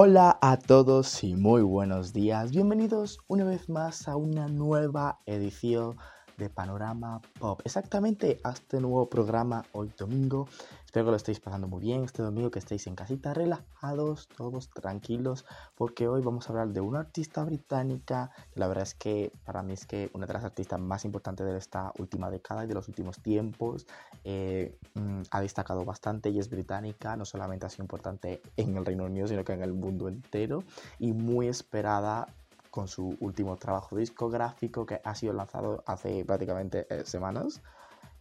Hola a todos y muy buenos días. Bienvenidos una vez más a una nueva edición de Panorama Pop. Exactamente a este nuevo programa hoy domingo. Espero que lo estéis pasando muy bien este domingo, que estéis en casita relajados, todos tranquilos, porque hoy vamos a hablar de una artista británica, que la verdad es que para mí es que una de las artistas más importantes de esta última década y de los últimos tiempos. Eh, mm, ha destacado bastante y es británica, no solamente ha sido importante en el Reino Unido, sino que en el mundo entero y muy esperada con su último trabajo discográfico que ha sido lanzado hace prácticamente eh, semanas.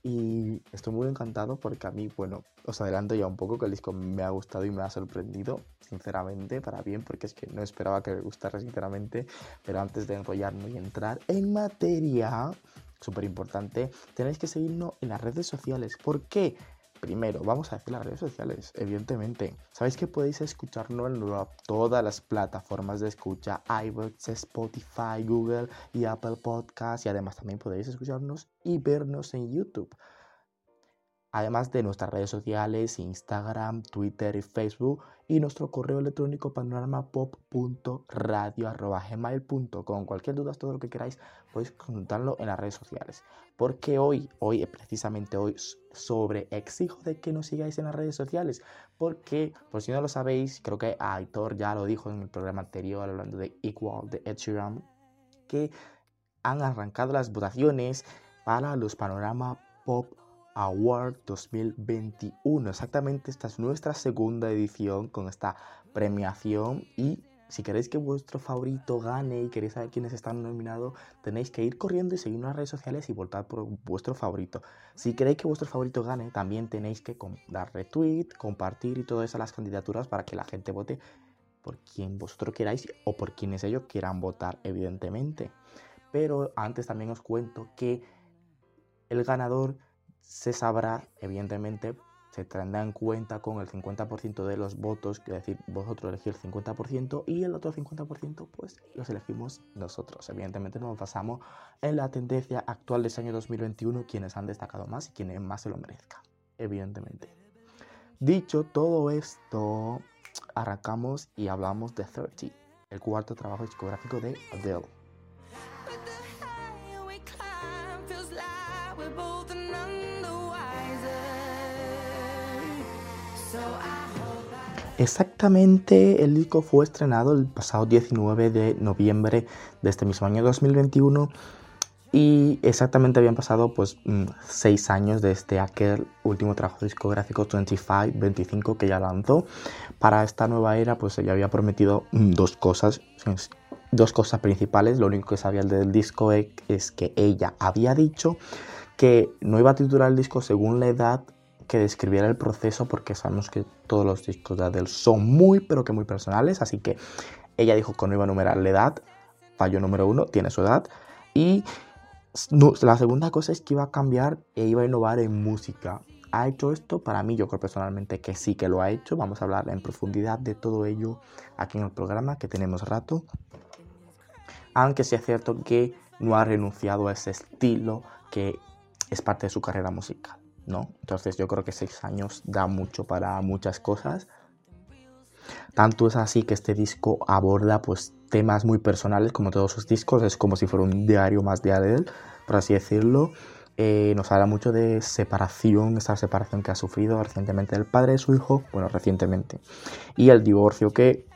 Y estoy muy encantado porque a mí, bueno, os adelanto ya un poco que el disco me ha gustado y me ha sorprendido, sinceramente, para bien, porque es que no esperaba que me gustara, sinceramente. Pero antes de enrollarme y entrar en materia, súper importante, tenéis que seguirnos en las redes sociales. ¿Por qué? Primero, vamos a decir las redes sociales, evidentemente. Sabéis que podéis escucharnos en todas las plataformas de escucha, iVoox, Spotify, Google y Apple Podcasts. Y además también podéis escucharnos y vernos en YouTube. Además de nuestras redes sociales, Instagram, Twitter y Facebook y nuestro correo electrónico panoramapop.radio.gmail.com. Cualquier duda, todo lo que queráis, podéis consultarlo en las redes sociales. Porque hoy, hoy, precisamente hoy, sobre exijo de que nos sigáis en las redes sociales. Porque, por si no lo sabéis, creo que Aitor ya lo dijo en el programa anterior, hablando de Equal, de Ed que han arrancado las votaciones para los Panorama Pop Award 2021. Exactamente, esta es nuestra segunda edición con esta premiación y si queréis que vuestro favorito gane y queréis saber quiénes están nominados, tenéis que ir corriendo y seguir las redes sociales y votar por vuestro favorito. Si queréis que vuestro favorito gane, también tenéis que dar retweet, compartir y todo eso a las candidaturas para que la gente vote por quien vosotros queráis o por quienes ellos quieran votar, evidentemente. Pero antes también os cuento que el ganador se sabrá, evidentemente, se tendrá en cuenta con el 50% de los votos, es decir, vosotros elegís el 50% y el otro 50% pues los elegimos nosotros. Evidentemente nos basamos en la tendencia actual de este año 2021, quienes han destacado más y quienes más se lo merezcan, evidentemente. Dicho todo esto, arrancamos y hablamos de 30, el cuarto trabajo discográfico de Adele. Exactamente, el disco fue estrenado el pasado 19 de noviembre de este mismo año 2021 y exactamente habían pasado pues mm, seis años desde aquel último trabajo discográfico 25, 25 que ya lanzó. Para esta nueva era pues ella había prometido mm, dos cosas, dos cosas principales. Lo único que sabía del disco es que ella había dicho que no iba a titular el disco según la edad que describiera el proceso porque sabemos que todos los discos de Adele son muy pero que muy personales, así que ella dijo que no iba a numerar la edad, fallo número uno, tiene su edad, y la segunda cosa es que iba a cambiar e iba a innovar en música. ¿Ha hecho esto? Para mí yo creo personalmente que sí que lo ha hecho, vamos a hablar en profundidad de todo ello aquí en el programa que tenemos rato, aunque sí es cierto que no ha renunciado a ese estilo que es parte de su carrera musical. ¿No? Entonces yo creo que seis años da mucho para muchas cosas. Tanto es así que este disco aborda pues temas muy personales como todos sus discos, es como si fuera un diario más de Adele, por así decirlo. Eh, nos habla mucho de separación, esa separación que ha sufrido recientemente del padre de su hijo, bueno, recientemente, y el divorcio que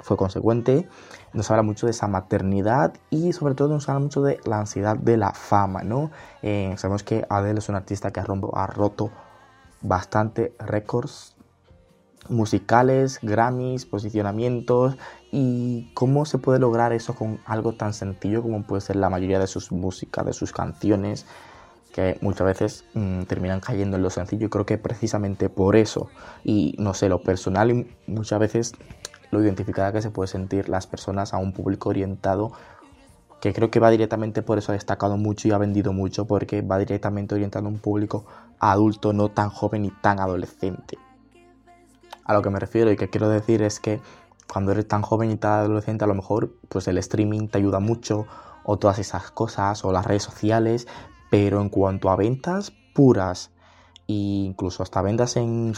fue consecuente. Nos habla mucho de esa maternidad y sobre todo nos habla mucho de la ansiedad de la fama, ¿no? Eh, sabemos que Adele es un artista que ha, ha roto bastante récords musicales, Grammys, posicionamientos y cómo se puede lograr eso con algo tan sencillo como puede ser la mayoría de sus músicas, de sus canciones, que muchas veces mm, terminan cayendo en lo sencillo. Y creo que precisamente por eso, y no sé, lo personal, muchas veces lo identificada que se puede sentir las personas a un público orientado que creo que va directamente, por eso ha destacado mucho y ha vendido mucho, porque va directamente orientado a un público adulto, no tan joven y tan adolescente. A lo que me refiero y que quiero decir es que cuando eres tan joven y tan adolescente, a lo mejor pues el streaming te ayuda mucho, o todas esas cosas, o las redes sociales, pero en cuanto a ventas puras, e incluso hasta ventas en,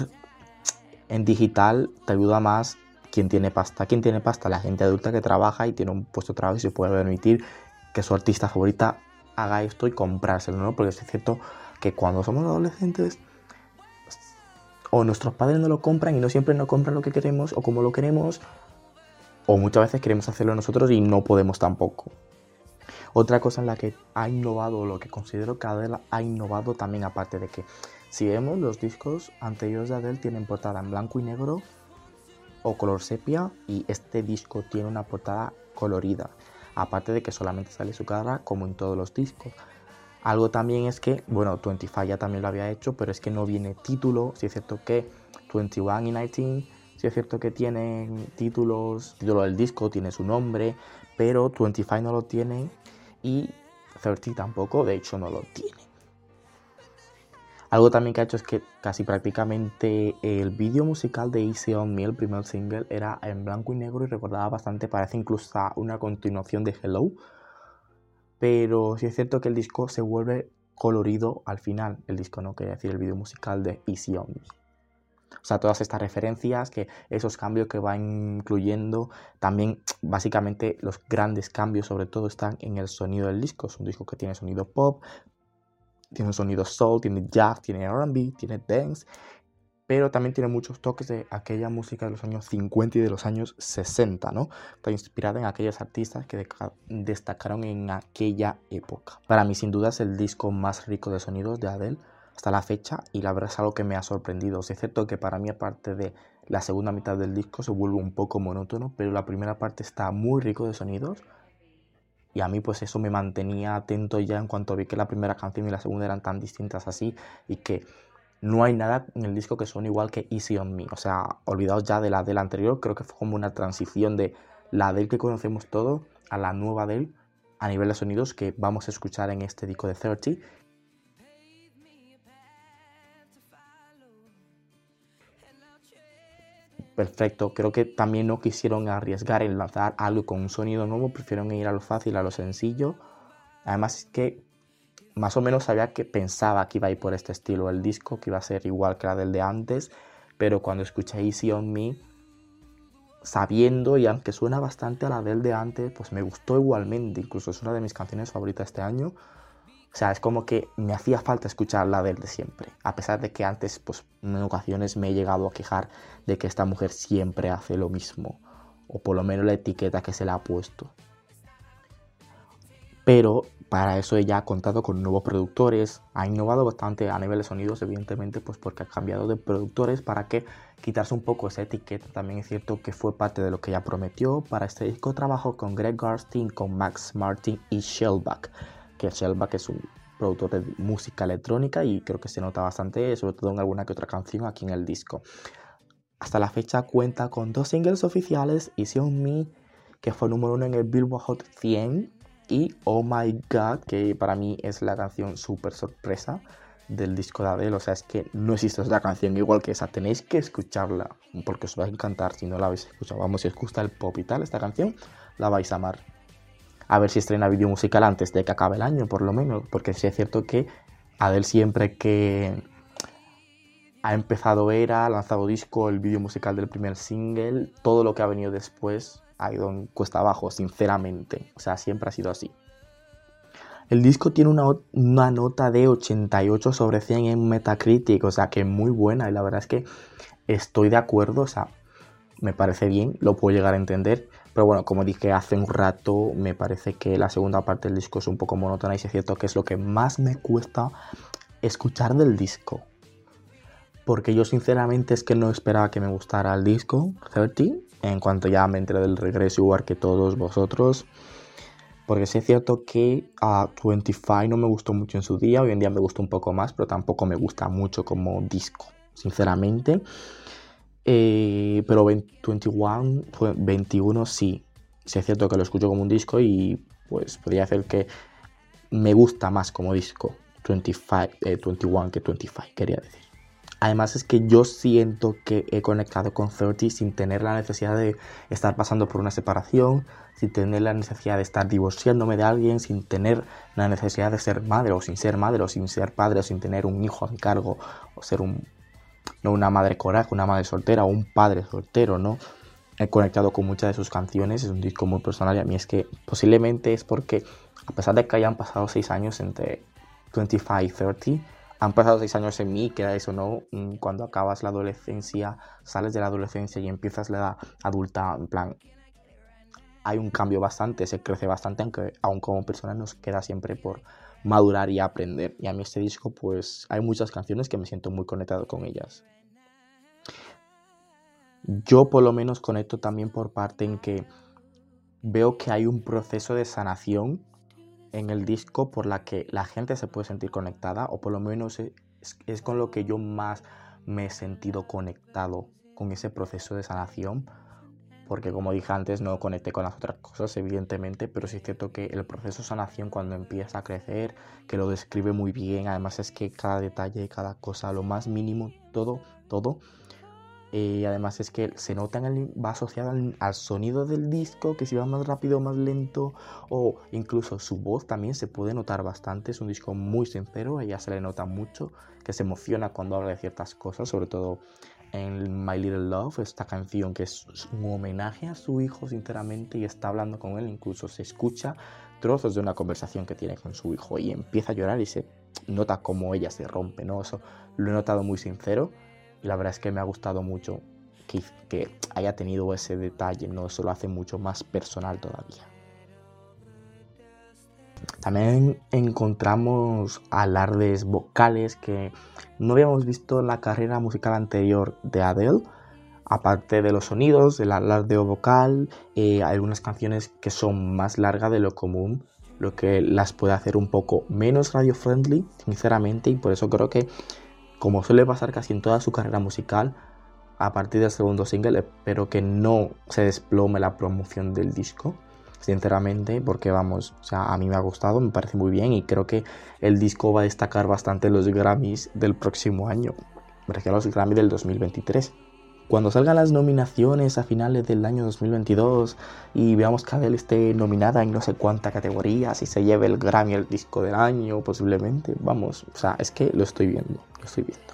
en digital, te ayuda más ¿quién tiene pasta? ¿Quién tiene pasta? La gente adulta que trabaja y tiene un puesto de trabajo y se puede permitir que su artista favorita haga esto y comprárselo, ¿no? Porque es cierto que cuando somos adolescentes o nuestros padres no lo compran y no siempre nos compran lo que queremos o como lo queremos, o muchas veces queremos hacerlo nosotros y no podemos tampoco. Otra cosa en la que ha innovado, lo que considero que Adele ha innovado también, aparte de que si vemos los discos anteriores de Adele tienen portada en blanco y negro o color sepia y este disco tiene una portada colorida. Aparte de que solamente sale su cara como en todos los discos. Algo también es que, bueno, 25 ya también lo había hecho, pero es que no viene título. Si es cierto que 21 y 19, si es cierto que tienen títulos, título del disco, tiene su nombre, pero 25 no lo tiene y 30 tampoco, de hecho no lo tiene. Algo también que ha hecho es que casi prácticamente el vídeo musical de Easy on Me, el primer single, era en blanco y negro y recordaba bastante, parece incluso una continuación de Hello. Pero sí es cierto que el disco se vuelve colorido al final. El disco no quiere decir el vídeo musical de Easy on Me. O sea, todas estas referencias, que esos cambios que va incluyendo, también básicamente los grandes cambios sobre todo están en el sonido del disco. Es un disco que tiene sonido pop, tiene un sonido soul, tiene jazz, tiene RB, tiene dance, pero también tiene muchos toques de aquella música de los años 50 y de los años 60, ¿no? Está inspirada en aquellos artistas que destacaron en aquella época. Para mí, sin duda, es el disco más rico de sonidos de Adele hasta la fecha y la verdad es algo que me ha sorprendido. Es cierto que para mí aparte de la segunda mitad del disco se vuelve un poco monótono, pero la primera parte está muy rico de sonidos y a mí pues eso me mantenía atento ya en cuanto vi que la primera canción y la segunda eran tan distintas así y que no hay nada en el disco que suene igual que Easy on Me. O sea, olvidaos ya de la del anterior, creo que fue como una transición de la del que conocemos todo a la nueva del a nivel de sonidos que vamos a escuchar en este disco de 30 perfecto. Creo que también no quisieron arriesgar en lanzar algo con un sonido nuevo, prefirieron ir a lo fácil, a lo sencillo. Además que más o menos sabía que pensaba que iba a ir por este estilo el disco, que iba a ser igual que la del de antes, pero cuando escuché Easy on Me, sabiendo y aunque suena bastante a la del de antes, pues me gustó igualmente, incluso es una de mis canciones favoritas este año. O sea, es como que me hacía falta escuchar la de siempre. A pesar de que antes, pues en ocasiones me he llegado a quejar de que esta mujer siempre hace lo mismo. O por lo menos la etiqueta que se le ha puesto. Pero para eso ella ha contado con nuevos productores. Ha innovado bastante a nivel de sonidos, evidentemente, pues porque ha cambiado de productores para que quitarse un poco esa etiqueta. También es cierto que fue parte de lo que ella prometió. Para este disco trabajó con Greg Garstein, con Max Martin y Shellback que Shellback es un productor de música electrónica y creo que se nota bastante, sobre todo en alguna que otra canción aquí en el disco. Hasta la fecha cuenta con dos singles oficiales, Easy On Me, que fue número uno en el Billboard Hot 100, y Oh My God, que para mí es la canción súper sorpresa del disco de Adele. O sea, es que no existe otra canción igual que esa. Tenéis que escucharla porque os va a encantar si no la habéis escuchado. Vamos, si os gusta el pop y tal, esta canción la vais a amar a ver si estrena vídeo musical antes de que acabe el año, por lo menos, porque sí es cierto que Adele siempre que ha empezado era, ha lanzado disco, el vídeo musical del primer single, todo lo que ha venido después ha ido en cuesta abajo, sinceramente. O sea, siempre ha sido así. El disco tiene una, una, nota de 88 sobre 100 en Metacritic, o sea que muy buena y la verdad es que estoy de acuerdo, o sea, me parece bien, lo puedo llegar a entender. Pero bueno, como dije hace un rato, me parece que la segunda parte del disco es un poco monótona y es cierto que es lo que más me cuesta escuchar del disco. Porque yo sinceramente es que no esperaba que me gustara el disco 30 en cuanto ya me enteré del regreso igual que todos vosotros. Porque sí es cierto que a 25 no me gustó mucho en su día, hoy en día me gusta un poco más, pero tampoco me gusta mucho como disco, sinceramente. Eh, pero 21, 21 sí. Sí es cierto que lo escucho como un disco y pues podría hacer que me gusta más como disco 25, 21 eh, que 25, quería decir. Además es que yo siento que he conectado con 30 sin tener la necesidad de estar pasando por una separación, sin tener la necesidad de estar divorciándome de alguien, sin tener la necesidad de ser madre o sin ser madre o sin ser padre o sin tener un hijo a cargo o ser un no una madre coraje, una madre soltera o un padre soltero, ¿no? he conectado con muchas de sus canciones, es un disco muy personal y a mí es que posiblemente es porque a pesar de que hayan pasado seis años entre 25 y 30, han pasado seis años en mí, que era eso, ¿no? Mm, cuando acabas la adolescencia, sales de la adolescencia y empiezas la edad adulta, en plan, hay un cambio bastante, se crece bastante, aunque aún como persona nos queda siempre por madurar y aprender. Y a mí este disco, pues hay muchas canciones que me siento muy conectado con ellas. Yo por lo menos conecto también por parte en que veo que hay un proceso de sanación en el disco por la que la gente se puede sentir conectada o por lo menos es, es con lo que yo más me he sentido conectado con ese proceso de sanación porque como dije antes no conecté con las otras cosas evidentemente, pero sí es cierto que el proceso de sanación cuando empieza a crecer, que lo describe muy bien, además es que cada detalle, cada cosa, lo más mínimo, todo, todo, eh, además es que se nota en el, va asociado al, sonido del disco, que si va más rápido más lento, o incluso su voz también se puede notar bastante. Es un disco muy sincero, a ella se le nota mucho, que se emociona cuando habla de ciertas cosas, sobre todo en My Little Love, esta canción que es un homenaje a su hijo sinceramente y está hablando con él, incluso se escucha trozos de una conversación que tiene con su hijo y empieza a llorar y se nota como ella se rompe, ¿no? Eso lo he notado muy sincero y la verdad es que me ha gustado mucho que, que haya tenido ese detalle, ¿no? Eso lo hace mucho más personal todavía. También encontramos alardes vocales que no habíamos visto en la carrera musical anterior de Adele. Aparte de los sonidos, el alarde vocal, eh, algunas canciones que son más largas de lo común, lo que las puede hacer un poco menos radio friendly, sinceramente, y por eso creo que, como suele pasar casi en toda su carrera musical, a partir del segundo single espero que no se desplome la promoción del disco sinceramente, porque vamos, o sea, a mí me ha gustado, me parece muy bien y creo que el disco va a destacar bastante los Grammys del próximo año. Me refiero a los Grammys del 2023. Cuando salgan las nominaciones a finales del año 2022 y veamos que Adele esté nominada en no sé cuántas categorías y se lleve el Grammy el disco del año posiblemente, vamos, o sea, es que lo estoy viendo, lo estoy viendo.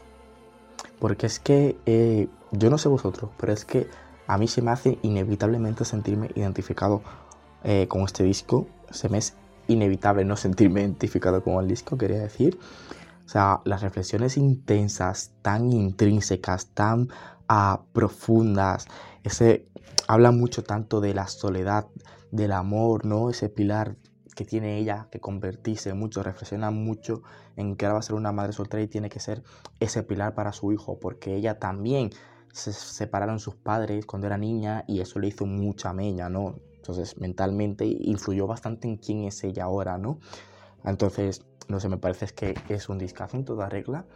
Porque es que eh, yo no sé vosotros, pero es que a mí se me hace inevitablemente sentirme identificado eh, con este disco. Se me es inevitable no sentirme identificado con el disco, quería decir. O sea, las reflexiones intensas, tan intrínsecas, tan ah, profundas, ese habla mucho tanto de la soledad, del amor, ¿no? Ese pilar que tiene ella que convertirse mucho, reflexiona mucho en que ahora va a ser una madre soltera y tiene que ser ese pilar para su hijo, porque ella también se separaron sus padres cuando era niña y eso le hizo mucha meña, ¿no? Entonces, mentalmente influyó bastante en quién es ella ahora, ¿no? Entonces, no sé, me parece que es un discazo en toda regla.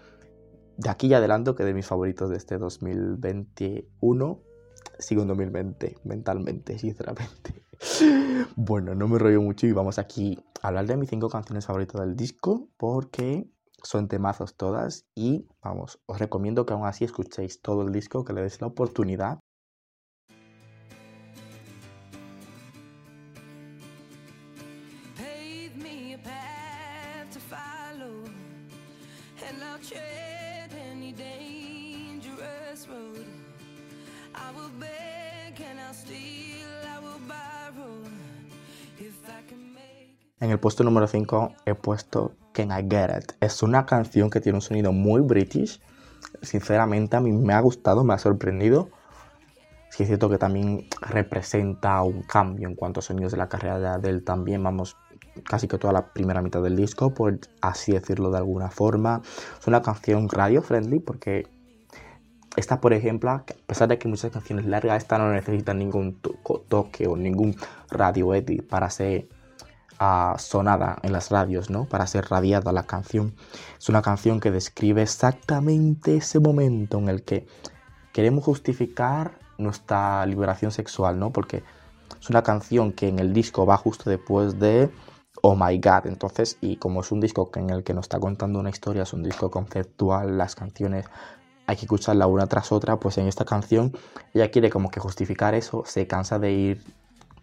De aquí ya adelanto que de mis favoritos de este 2021 sigo en 2020, mentalmente, sinceramente. Bueno, no me rollo mucho y vamos aquí a hablar de mis cinco canciones favoritas del disco porque son temazos todas y vamos, os recomiendo que aún así escuchéis todo el disco, que le deis la oportunidad En el puesto número 5 he puesto Can I Get It. Es una canción que tiene un sonido muy british. Sinceramente a mí me ha gustado, me ha sorprendido. Sí es cierto que también representa un cambio en cuanto a sonidos de la carrera de Adele también. Vamos, casi que toda la primera mitad del disco, por así decirlo de alguna forma. Es una canción radio friendly porque esta, por ejemplo, a pesar de que muchas canciones largas, esta no necesita ningún toque o ningún radio edit para ser sonada en las radios, ¿no? Para ser radiada la canción. Es una canción que describe exactamente ese momento en el que queremos justificar nuestra liberación sexual, ¿no? Porque es una canción que en el disco va justo después de Oh My God. Entonces, y como es un disco en el que nos está contando una historia, es un disco conceptual, las canciones hay que escucharla una tras otra, pues en esta canción ella quiere como que justificar eso, se cansa de ir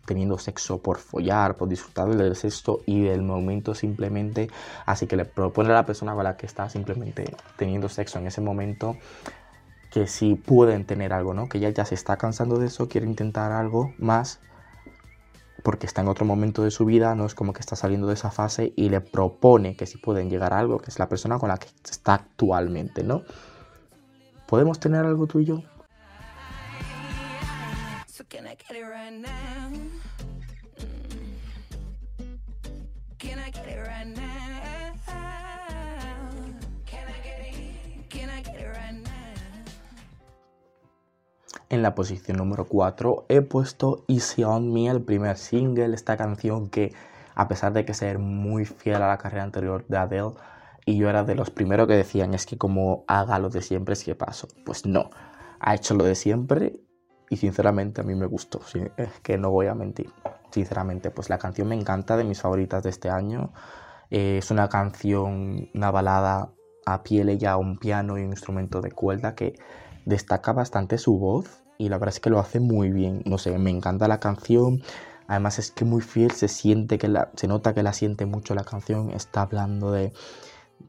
teniendo sexo por follar, por disfrutar del sexo y del momento simplemente. Así que le propone a la persona con la que está simplemente teniendo sexo en ese momento que si pueden tener algo, ¿no? Que ella ya se está cansando de eso, quiere intentar algo más porque está en otro momento de su vida, no es como que está saliendo de esa fase y le propone que si pueden llegar a algo, que es la persona con la que está actualmente, ¿no? ¿Podemos tener algo tú y yo? En la posición número 4 he puesto Easy On Me, el primer single, esta canción que a pesar de que ser muy fiel a la carrera anterior de Adele, y yo era de los primeros que decían es que como haga lo de siempre es que paso. Pues no, ha hecho lo de siempre y sinceramente a mí me gustó, es que no voy a mentir. Sinceramente, pues la canción me encanta, de mis favoritas de este año. Eh, es una canción, una balada a piel y a un piano y un instrumento de cuerda que destaca bastante su voz y la verdad es que lo hace muy bien. No sé, me encanta la canción. Además es que muy fiel, se siente que la, se nota que la siente mucho la canción. Está hablando de,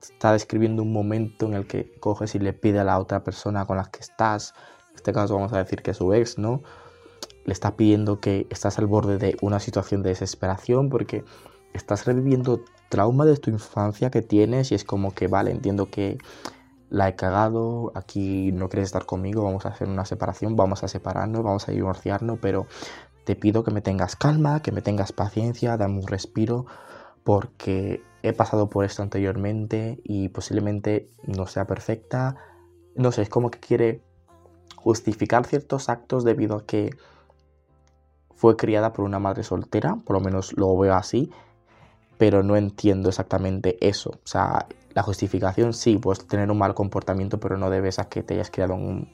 está describiendo un momento en el que coges y le pide a la otra persona con la que estás, en este caso vamos a decir que es su ex, ¿no? Le está pidiendo que estás al borde de una situación de desesperación porque estás reviviendo trauma de tu infancia que tienes y es como que, vale, entiendo que la he cagado, aquí no quieres estar conmigo, vamos a hacer una separación, vamos a separarnos, vamos a divorciarnos, pero te pido que me tengas calma, que me tengas paciencia, dame un respiro, porque he pasado por esto anteriormente y posiblemente no sea perfecta. No sé, es como que quiere justificar ciertos actos debido a que fue criada por una madre soltera, por lo menos lo veo así, pero no entiendo exactamente eso. O sea, la justificación sí, puedes tener un mal comportamiento, pero no debes a que te hayas criado en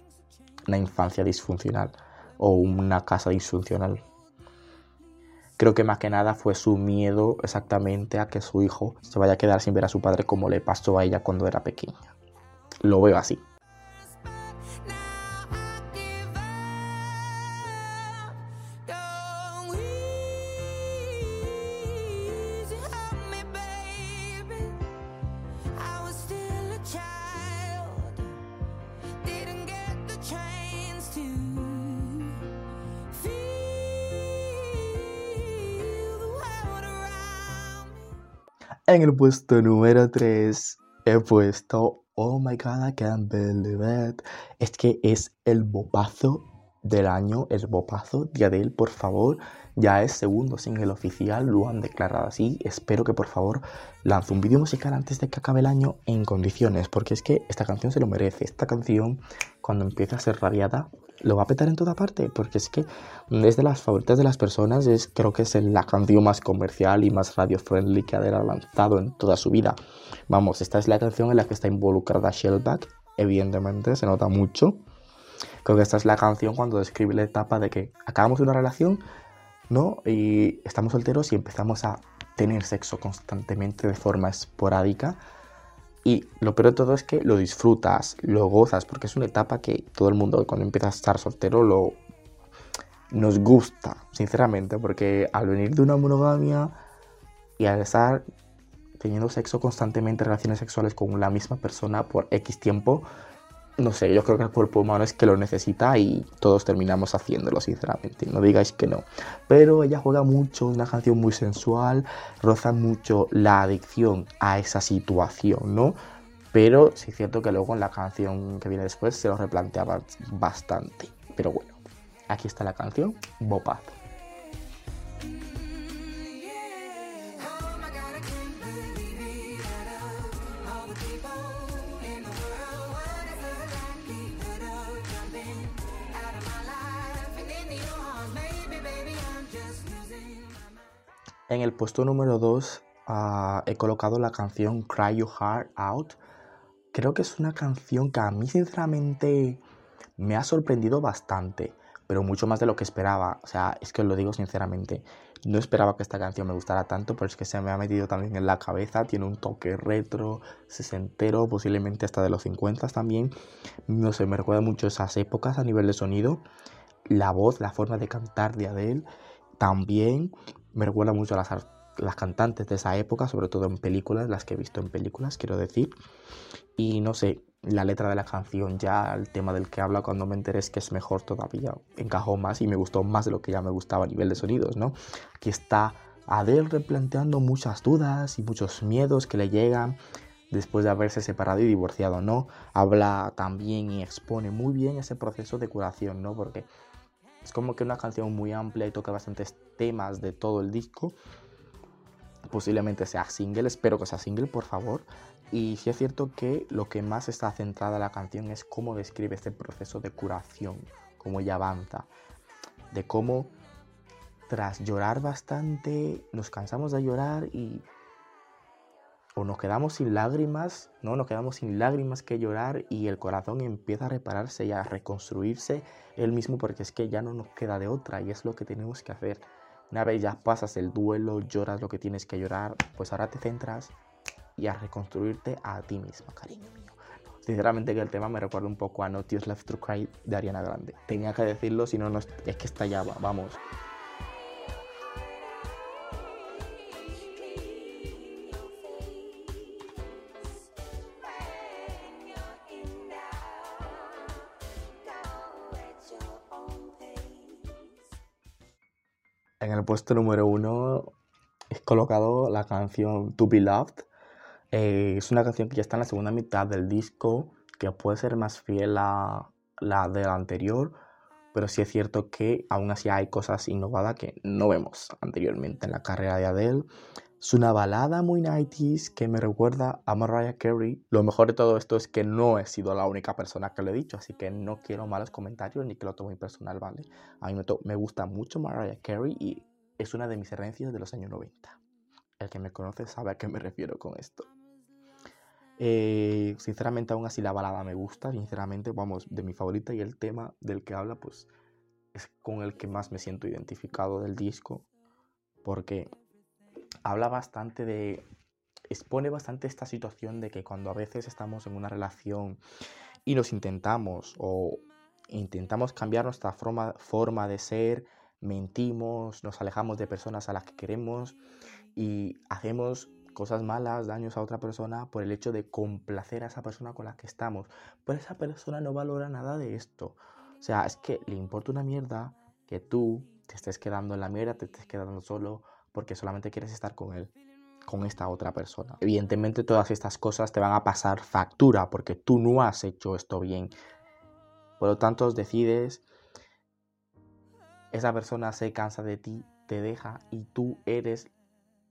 una infancia disfuncional o una casa disfuncional. Creo que más que nada fue su miedo exactamente a que su hijo se vaya a quedar sin ver a su padre como le pasó a ella cuando era pequeña. Lo veo así. En el puesto número 3 he puesto Oh my god, I can't believe it. Es que es el bopazo del año, el bopazo de Adele, por favor. Ya es segundo single oficial, lo han declarado así. Espero que por favor lance un vídeo musical antes de que acabe el año en condiciones, porque es que esta canción se lo merece. Esta canción, cuando empieza a ser radiada, lo va a petar en toda parte, porque es que es de las favoritas de las personas, es, creo que es la canción más comercial y más radio friendly que ha lanzado en toda su vida. Vamos, esta es la canción en la que está involucrada Shellback, evidentemente, se nota mucho. Creo que esta es la canción cuando describe la etapa de que acabamos una relación, ¿no? Y estamos solteros y empezamos a tener sexo constantemente de forma esporádica y lo peor de todo es que lo disfrutas, lo gozas, porque es una etapa que todo el mundo cuando empieza a estar soltero lo nos gusta, sinceramente, porque al venir de una monogamia y al estar teniendo sexo constantemente, relaciones sexuales con la misma persona por X tiempo, no sé, yo creo que el cuerpo humano es que lo necesita y todos terminamos haciéndolo, sinceramente. No digáis que no. Pero ella juega mucho, una canción muy sensual, roza mucho la adicción a esa situación, ¿no? Pero sí es cierto que luego en la canción que viene después se lo replanteaba bastante. Pero bueno, aquí está la canción, Bopazo. En el puesto número 2 ah, he colocado la canción Cry Your Heart Out. Creo que es una canción que a mí sinceramente me ha sorprendido bastante, pero mucho más de lo que esperaba. O sea, es que os lo digo sinceramente. No esperaba que esta canción me gustara tanto, pero es que se me ha metido también en la cabeza. Tiene un toque retro, sesentero, posiblemente hasta de los 50 también. No sé, me recuerda mucho esas épocas a nivel de sonido. La voz, la forma de cantar de Adele también me recuerda mucho a las, las cantantes de esa época, sobre todo en películas, las que he visto en películas, quiero decir. Y no sé, la letra de la canción ya, el tema del que habla cuando me enteré es que es mejor todavía, encajó más y me gustó más de lo que ya me gustaba a nivel de sonidos, ¿no? Aquí está Adele replanteando muchas dudas y muchos miedos que le llegan después de haberse separado y divorciado, ¿no? Habla también y expone muy bien ese proceso de curación, ¿no? Porque es como que una canción muy amplia y toca bastantes temas de todo el disco. Posiblemente sea single, espero que sea single, por favor. Y sí es cierto que lo que más está centrada la canción es cómo describe este proceso de curación, cómo ella avanza, de cómo tras llorar bastante nos cansamos de llorar y o nos quedamos sin lágrimas, ¿no? Nos quedamos sin lágrimas que llorar y el corazón empieza a repararse y a reconstruirse él mismo porque es que ya no nos queda de otra y es lo que tenemos que hacer. Una vez ya pasas el duelo, lloras lo que tienes que llorar, pues ahora te centras y a reconstruirte a ti misma, cariño mío. Sinceramente que el tema me recuerda un poco a No Tears Left to Cry de Ariana Grande. Tenía que decirlo, si no es que estallaba, vamos. Puesto número uno he colocado la canción To Be Loved. Eh, es una canción que ya está en la segunda mitad del disco, que puede ser más fiel a la de la anterior, pero sí es cierto que aún así hay cosas innovadas que no vemos anteriormente en la carrera de Adele. Es una balada muy 90 que me recuerda a Mariah Carey. Lo mejor de todo esto es que no he sido la única persona que lo he dicho, así que no quiero malos comentarios ni que lo tome personal, ¿vale? A mí me, me gusta mucho Mariah Carey y es una de mis herencias de los años 90. El que me conoce sabe a qué me refiero con esto. Eh, sinceramente, aún así la balada me gusta, sinceramente, vamos, de mi favorita y el tema del que habla, pues es con el que más me siento identificado del disco, porque habla bastante de, expone bastante esta situación de que cuando a veces estamos en una relación y nos intentamos o intentamos cambiar nuestra forma, forma de ser, mentimos, nos alejamos de personas a las que queremos y hacemos cosas malas, daños a otra persona por el hecho de complacer a esa persona con la que estamos. Pero esa persona no valora nada de esto. O sea, es que le importa una mierda que tú te estés quedando en la mierda, te estés quedando solo porque solamente quieres estar con él, con esta otra persona. Evidentemente todas estas cosas te van a pasar factura porque tú no has hecho esto bien. Por lo tanto, decides, esa persona se cansa de ti, te deja y tú eres,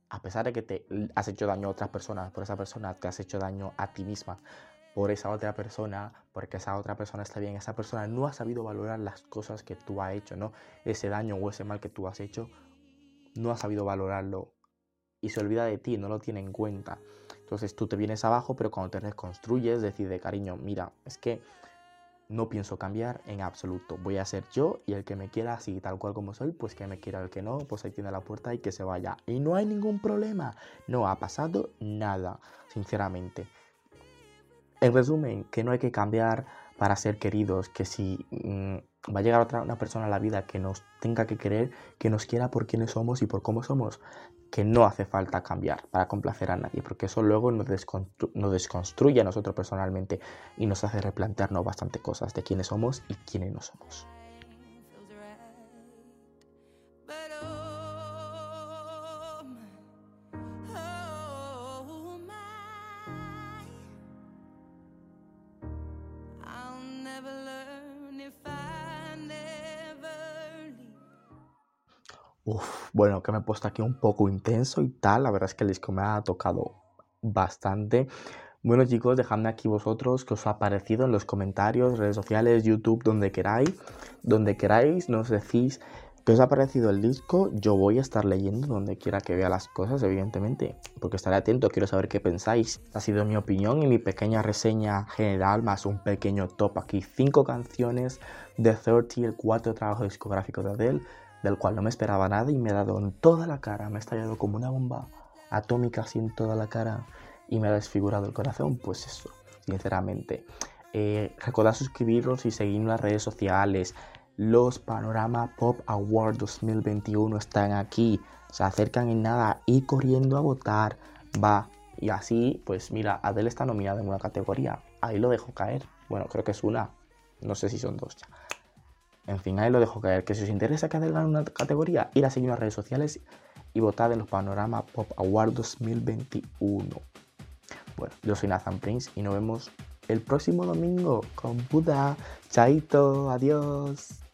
a pesar de que te has hecho daño a otras personas, por esa persona te has hecho daño a ti misma, por esa otra persona, porque esa otra persona está bien, esa persona no ha sabido valorar las cosas que tú has hecho, ¿no? Ese daño o ese mal que tú has hecho no ha sabido valorarlo y se olvida de ti, no lo tiene en cuenta. Entonces tú te vienes abajo, pero cuando te reconstruyes, decides, cariño, mira, es que no pienso cambiar en absoluto. Voy a ser yo y el que me quiera así, tal cual como soy, pues que me quiera. El que no, pues ahí tiene la puerta y que se vaya. Y no hay ningún problema. No ha pasado nada, sinceramente. En resumen, que no hay que cambiar para ser queridos, que si mm, va a llegar otra una persona a la vida que nos tenga que querer, que nos quiera por quienes somos y por cómo somos, que no hace falta cambiar para complacer a nadie, porque eso luego nos, desconstruye a nosotros personalmente y nos hace replantearnos bastante cosas de quiénes somos y quiénes no somos. Bueno, que me he puesto aquí un poco intenso y tal. La verdad es que el disco me ha tocado bastante. Bueno chicos, dejadme aquí vosotros qué os ha parecido en los comentarios, redes sociales, YouTube, donde queráis. Donde queráis, nos decís qué os ha parecido el disco. Yo voy a estar leyendo donde quiera que vea las cosas, evidentemente. Porque estaré atento, quiero saber qué pensáis. Ha sido mi opinión y mi pequeña reseña general, más un pequeño top aquí. Cinco canciones de 30, el cuarto trabajo discográfico de Adele del cual no me esperaba nada y me ha dado en toda la cara, me ha estallado como una bomba atómica así en toda la cara y me ha desfigurado el corazón, pues eso, sinceramente. Eh, recordad suscribiros y seguir en las redes sociales. Los Panorama Pop Awards 2021 están aquí. Se acercan en nada y corriendo a votar. Va. Y así, pues mira, Adele está nominada en una categoría. ahí lo dejo caer. Bueno, creo que es una. No sé si son dos ya. En fin, ahí lo dejo caer. Que si os interesa que haga una categoría, ir a seguir las redes sociales y votar en los Panorama Pop Awards 2021. Bueno, yo soy Nathan Prince y nos vemos el próximo domingo con Buda. Chaito, adiós.